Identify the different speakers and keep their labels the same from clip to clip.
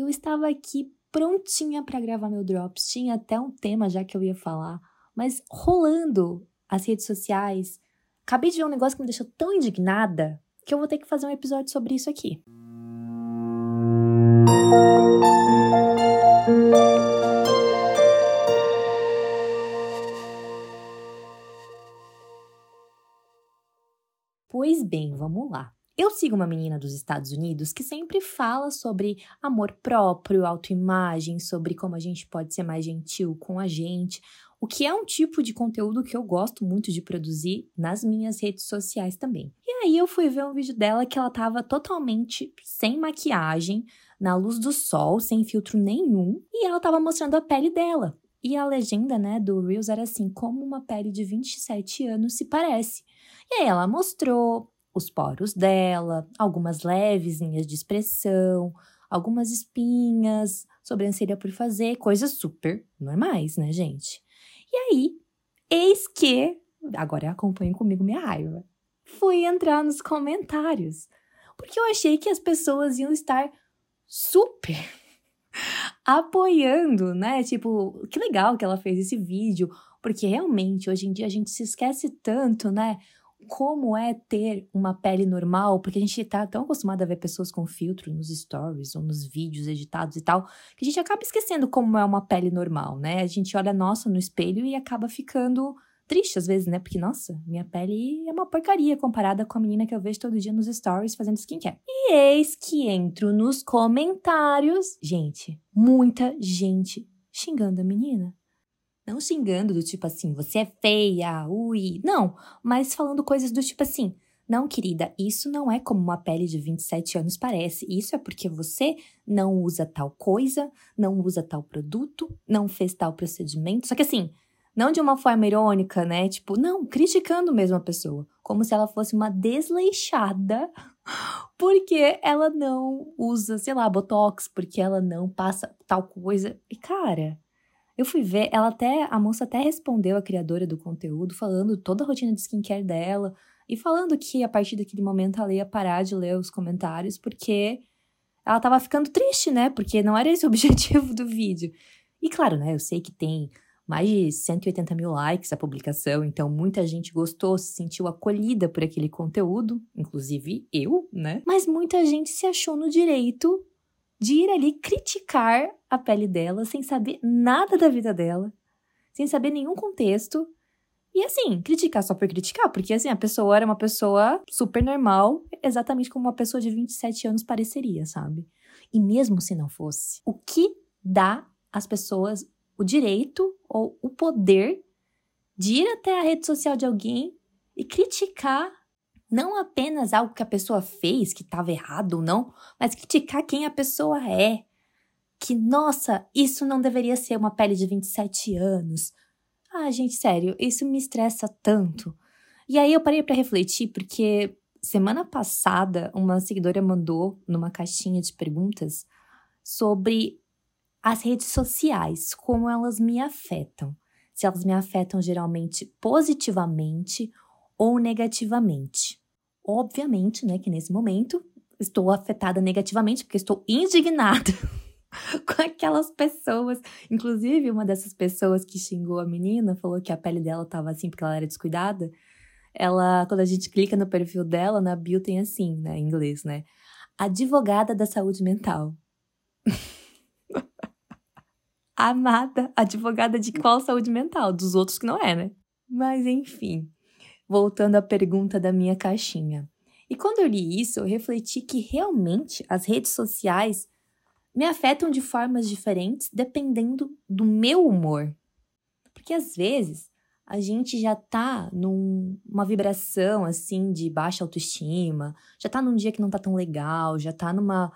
Speaker 1: Eu estava aqui prontinha para gravar meu drops, tinha até um tema já que eu ia falar, mas rolando as redes sociais, acabei de ver um negócio que me deixou tão indignada que eu vou ter que fazer um episódio sobre isso aqui. Pois bem, vamos lá. Eu sigo uma menina dos Estados Unidos que sempre fala sobre amor próprio, autoimagem, sobre como a gente pode ser mais gentil com a gente, o que é um tipo de conteúdo que eu gosto muito de produzir nas minhas redes sociais também. E aí eu fui ver um vídeo dela que ela tava totalmente sem maquiagem, na luz do sol, sem filtro nenhum, e ela tava mostrando a pele dela. E a legenda, né, do Reels era assim: como uma pele de 27 anos se parece. E aí ela mostrou os poros dela, algumas leves linhas de expressão, algumas espinhas, sobrancelha por fazer, coisas super normais, né, gente? E aí, eis que, agora acompanhem comigo minha raiva, fui entrar nos comentários, porque eu achei que as pessoas iam estar super apoiando, né? Tipo, que legal que ela fez esse vídeo, porque realmente hoje em dia a gente se esquece tanto, né? Como é ter uma pele normal, porque a gente tá tão acostumado a ver pessoas com filtro nos stories ou nos vídeos editados e tal, que a gente acaba esquecendo como é uma pele normal, né? A gente olha nossa no espelho e acaba ficando triste às vezes, né? Porque, nossa, minha pele é uma porcaria comparada com a menina que eu vejo todo dia nos stories fazendo skincare. E eis que entro nos comentários. Gente, muita gente xingando a menina. Não xingando do tipo assim, você é feia, ui. Não, mas falando coisas do tipo assim, não, querida, isso não é como uma pele de 27 anos parece. Isso é porque você não usa tal coisa, não usa tal produto, não fez tal procedimento. Só que assim, não de uma forma irônica, né? Tipo, não, criticando mesmo a pessoa. Como se ela fosse uma desleixada porque ela não usa, sei lá, botox, porque ela não passa tal coisa. E cara, eu fui ver, ela até, a moça até respondeu a criadora do conteúdo, falando toda a rotina de skincare dela e falando que a partir daquele momento ela ia parar de ler os comentários porque ela tava ficando triste, né? Porque não era esse o objetivo do vídeo. E claro, né? Eu sei que tem mais de 180 mil likes a publicação, então muita gente gostou, se sentiu acolhida por aquele conteúdo, inclusive eu, né? Mas muita gente se achou no direito de ir ali criticar a pele dela sem saber nada da vida dela, sem saber nenhum contexto. E assim, criticar só por criticar, porque assim, a pessoa era uma pessoa super normal, exatamente como uma pessoa de 27 anos pareceria, sabe? E mesmo se não fosse, o que dá às pessoas o direito ou o poder de ir até a rede social de alguém e criticar não apenas algo que a pessoa fez que estava errado ou não, mas criticar quem a pessoa é. Que, nossa, isso não deveria ser uma pele de 27 anos. Ah, gente, sério, isso me estressa tanto. E aí eu parei para refletir porque semana passada uma seguidora mandou numa caixinha de perguntas sobre as redes sociais, como elas me afetam. Se elas me afetam geralmente positivamente ou negativamente. Obviamente, né, que nesse momento estou afetada negativamente porque estou indignada com aquelas pessoas. Inclusive, uma dessas pessoas que xingou a menina falou que a pele dela estava assim porque ela era descuidada. Ela, quando a gente clica no perfil dela, na bio tem assim, né, em inglês, né? Advogada da saúde mental. Amada, advogada de qual saúde mental? Dos outros que não é, né? Mas enfim voltando à pergunta da minha caixinha. E quando eu li isso, eu refleti que realmente as redes sociais me afetam de formas diferentes dependendo do meu humor. Porque às vezes a gente já tá numa vibração assim de baixa autoestima, já tá num dia que não tá tão legal, já tá numa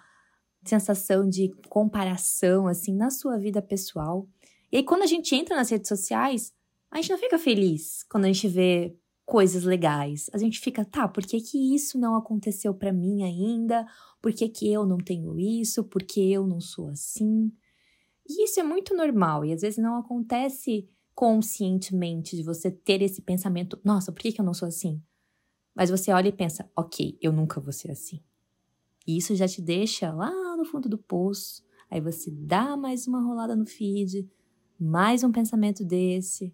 Speaker 1: sensação de comparação assim na sua vida pessoal. E aí quando a gente entra nas redes sociais, a gente não fica feliz quando a gente vê coisas legais. A gente fica, tá, por que, que isso não aconteceu para mim ainda? Por que, que eu não tenho isso? Por que eu não sou assim? E isso é muito normal e às vezes não acontece conscientemente de você ter esse pensamento, nossa, por que, que eu não sou assim? Mas você olha e pensa, ok, eu nunca vou ser assim. E isso já te deixa lá no fundo do poço, Aí você dá mais uma rolada no feed, mais um pensamento desse,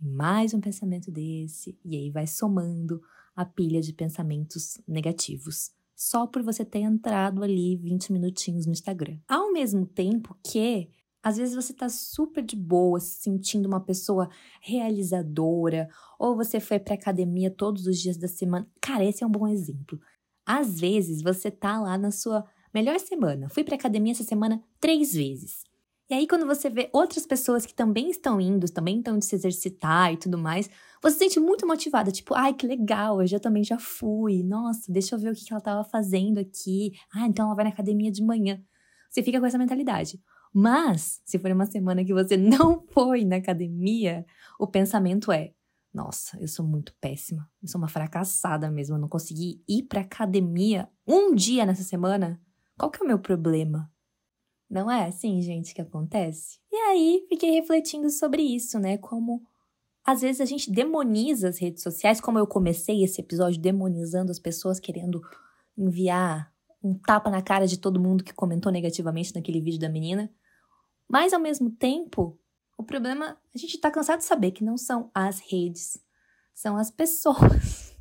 Speaker 1: mais um pensamento desse, e aí vai somando a pilha de pensamentos negativos. Só por você ter entrado ali 20 minutinhos no Instagram. Ao mesmo tempo que às vezes você tá super de boa, se sentindo uma pessoa realizadora, ou você foi pra academia todos os dias da semana. Cara, esse é um bom exemplo. Às vezes você tá lá na sua melhor semana. Fui pra academia essa semana três vezes. E aí, quando você vê outras pessoas que também estão indo, também estão de se exercitar e tudo mais, você se sente muito motivada. Tipo, ai, que legal, eu já também já fui. Nossa, deixa eu ver o que ela tava fazendo aqui. Ah, então ela vai na academia de manhã. Você fica com essa mentalidade. Mas, se for uma semana que você não foi na academia, o pensamento é: nossa, eu sou muito péssima. Eu sou uma fracassada mesmo. Eu não consegui ir pra academia um dia nessa semana. Qual que é o meu problema? Não é assim, gente, que acontece? E aí, fiquei refletindo sobre isso, né? Como às vezes a gente demoniza as redes sociais, como eu comecei esse episódio demonizando as pessoas querendo enviar um tapa na cara de todo mundo que comentou negativamente naquele vídeo da menina. Mas ao mesmo tempo, o problema, a gente tá cansado de saber que não são as redes, são as pessoas.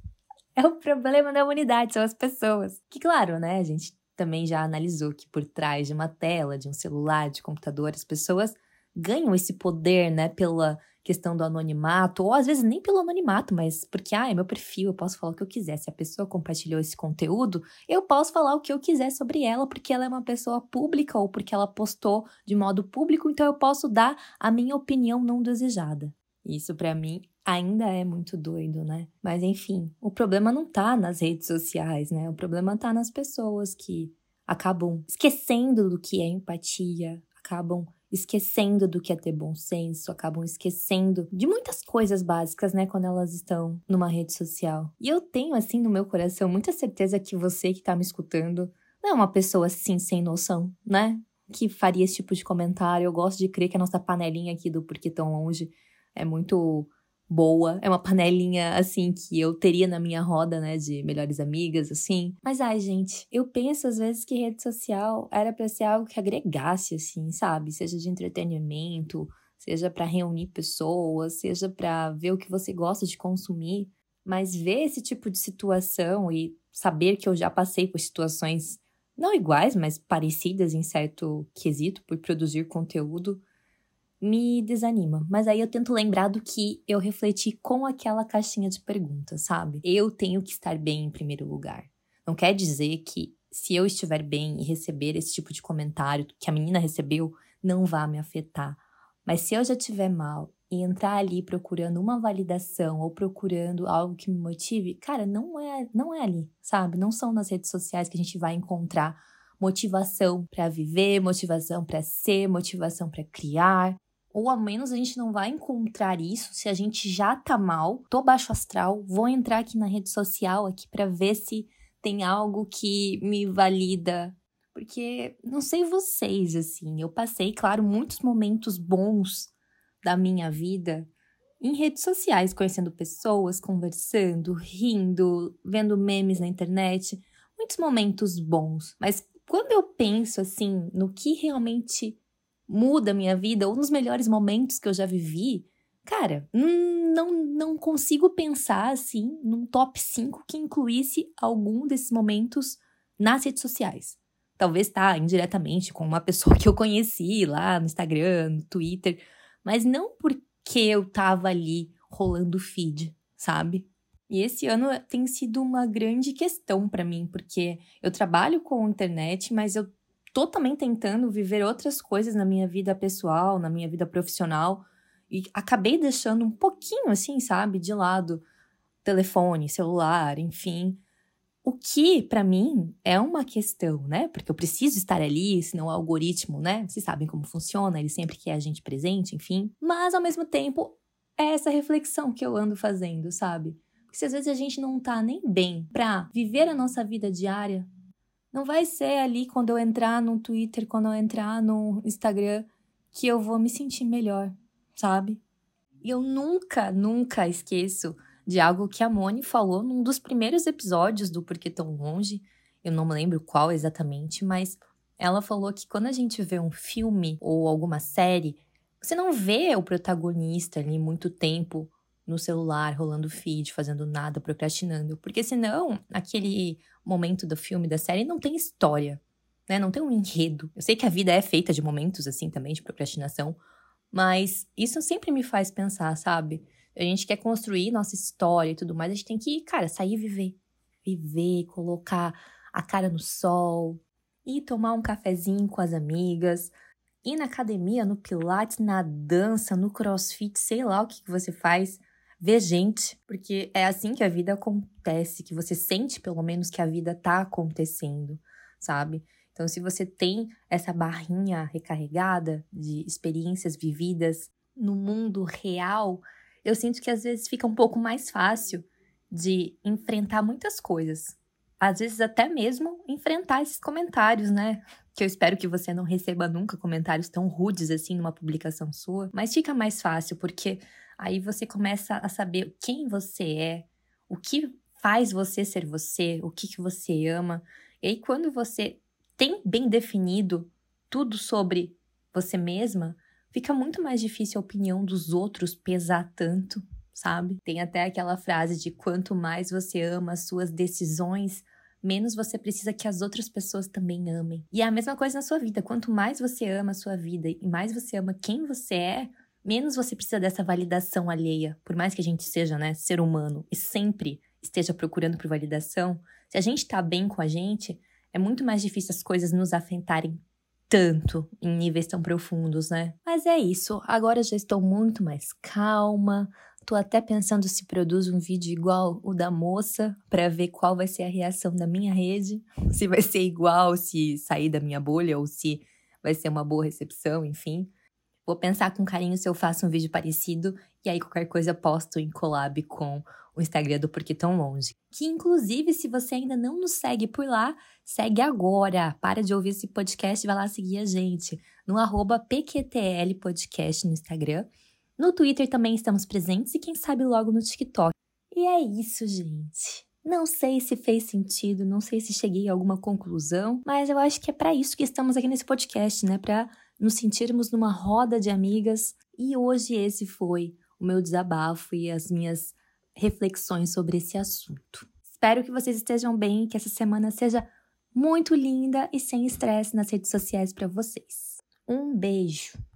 Speaker 1: É o problema da humanidade, são as pessoas. Que claro, né, a gente também já analisou que por trás de uma tela, de um celular, de computador, as pessoas ganham esse poder, né, pela questão do anonimato, ou às vezes nem pelo anonimato, mas porque, ah, é meu perfil, eu posso falar o que eu quiser. Se a pessoa compartilhou esse conteúdo, eu posso falar o que eu quiser sobre ela, porque ela é uma pessoa pública ou porque ela postou de modo público, então eu posso dar a minha opinião não desejada. Isso para mim ainda é muito doido, né? Mas enfim, o problema não tá nas redes sociais, né? O problema tá nas pessoas que acabam esquecendo do que é empatia, acabam esquecendo do que é ter bom senso, acabam esquecendo de muitas coisas básicas, né, quando elas estão numa rede social. E eu tenho, assim, no meu coração, muita certeza que você que tá me escutando não é uma pessoa assim, sem noção, né? Que faria esse tipo de comentário. Eu gosto de crer que a nossa panelinha aqui do Porquê Tão Longe é muito boa. É uma panelinha, assim, que eu teria na minha roda, né, de melhores amigas, assim. Mas, ai, gente, eu penso às vezes que rede social era pra ser algo que agregasse, assim, sabe? Seja de entretenimento, seja para reunir pessoas, seja para ver o que você gosta de consumir. Mas ver esse tipo de situação e saber que eu já passei por situações não iguais, mas parecidas em certo quesito por produzir conteúdo, me desanima. Mas aí eu tento lembrar do que eu refleti com aquela caixinha de perguntas, sabe? Eu tenho que estar bem em primeiro lugar. Não quer dizer que se eu estiver bem e receber esse tipo de comentário que a menina recebeu, não vá me afetar. Mas se eu já estiver mal e entrar ali procurando uma validação ou procurando algo que me motive, cara, não é, não é ali, sabe? Não são nas redes sociais que a gente vai encontrar motivação para viver, motivação para ser, motivação para criar. Ou ao menos a gente não vai encontrar isso se a gente já tá mal, tô baixo astral, vou entrar aqui na rede social aqui para ver se tem algo que me valida. Porque não sei vocês assim, eu passei, claro, muitos momentos bons da minha vida em redes sociais, conhecendo pessoas, conversando, rindo, vendo memes na internet, muitos momentos bons. Mas quando eu penso assim no que realmente muda a minha vida, ou nos melhores momentos que eu já vivi, cara, não, não consigo pensar assim num top 5 que incluísse algum desses momentos nas redes sociais. Talvez tá indiretamente com uma pessoa que eu conheci lá no Instagram, no Twitter, mas não porque eu tava ali rolando feed, sabe? E esse ano tem sido uma grande questão para mim, porque eu trabalho com internet, mas eu tô também tentando viver outras coisas na minha vida pessoal, na minha vida profissional. E acabei deixando um pouquinho, assim, sabe, de lado telefone, celular, enfim. O que, para mim, é uma questão, né? Porque eu preciso estar ali, senão o algoritmo, né? Vocês sabem como funciona, ele sempre quer a gente presente, enfim. Mas, ao mesmo tempo, é essa reflexão que eu ando fazendo, sabe? Porque se às vezes a gente não tá nem bem pra viver a nossa vida diária, não vai ser ali quando eu entrar no Twitter, quando eu entrar no Instagram, que eu vou me sentir melhor, sabe? E eu nunca, nunca esqueço de algo que a Moni falou num dos primeiros episódios do Porquê Tão Longe. Eu não me lembro qual exatamente, mas Ela falou que quando a gente vê um filme ou alguma série, você não vê o protagonista ali muito tempo no celular, rolando feed, fazendo nada, procrastinando. Porque senão, aquele momento do filme, da série, não tem história, né? Não tem um enredo. Eu sei que a vida é feita de momentos assim também, de procrastinação, mas isso sempre me faz pensar, sabe? A gente quer construir nossa história e tudo mais, a gente tem que, cara, sair e viver. Viver, colocar a cara no sol, ir tomar um cafezinho com as amigas, ir na academia, no pilates, na dança, no crossfit, sei lá o que, que você faz ver gente, porque é assim que a vida acontece, que você sente pelo menos que a vida tá acontecendo, sabe? Então, se você tem essa barrinha recarregada de experiências vividas no mundo real, eu sinto que às vezes fica um pouco mais fácil de enfrentar muitas coisas. Às vezes até mesmo enfrentar esses comentários, né? Que eu espero que você não receba nunca comentários tão rudes assim numa publicação sua, mas fica mais fácil porque Aí você começa a saber quem você é, o que faz você ser você, o que, que você ama. E aí, quando você tem bem definido tudo sobre você mesma, fica muito mais difícil a opinião dos outros pesar tanto, sabe? Tem até aquela frase de quanto mais você ama as suas decisões, menos você precisa que as outras pessoas também amem. E é a mesma coisa na sua vida. Quanto mais você ama a sua vida e mais você ama quem você é, menos você precisa dessa validação alheia. Por mais que a gente seja, né, ser humano e sempre esteja procurando por validação, se a gente está bem com a gente, é muito mais difícil as coisas nos afetarem tanto em níveis tão profundos, né? Mas é isso. Agora já estou muito mais calma. Tô até pensando se produzo um vídeo igual o da moça para ver qual vai ser a reação da minha rede, se vai ser igual se sair da minha bolha ou se vai ser uma boa recepção, enfim. Vou pensar com carinho se eu faço um vídeo parecido e aí qualquer coisa posto em collab com o Instagram do Porquê Tão Longe. Que inclusive, se você ainda não nos segue por lá, segue agora. Para de ouvir esse podcast e vai lá seguir a gente no arroba PQTL Podcast no Instagram. No Twitter também estamos presentes e quem sabe logo no TikTok. E é isso, gente. Não sei se fez sentido, não sei se cheguei a alguma conclusão, mas eu acho que é para isso que estamos aqui nesse podcast, né? Para nos sentirmos numa roda de amigas. E hoje esse foi o meu desabafo e as minhas reflexões sobre esse assunto. Espero que vocês estejam bem, que essa semana seja muito linda e sem estresse nas redes sociais para vocês. Um beijo!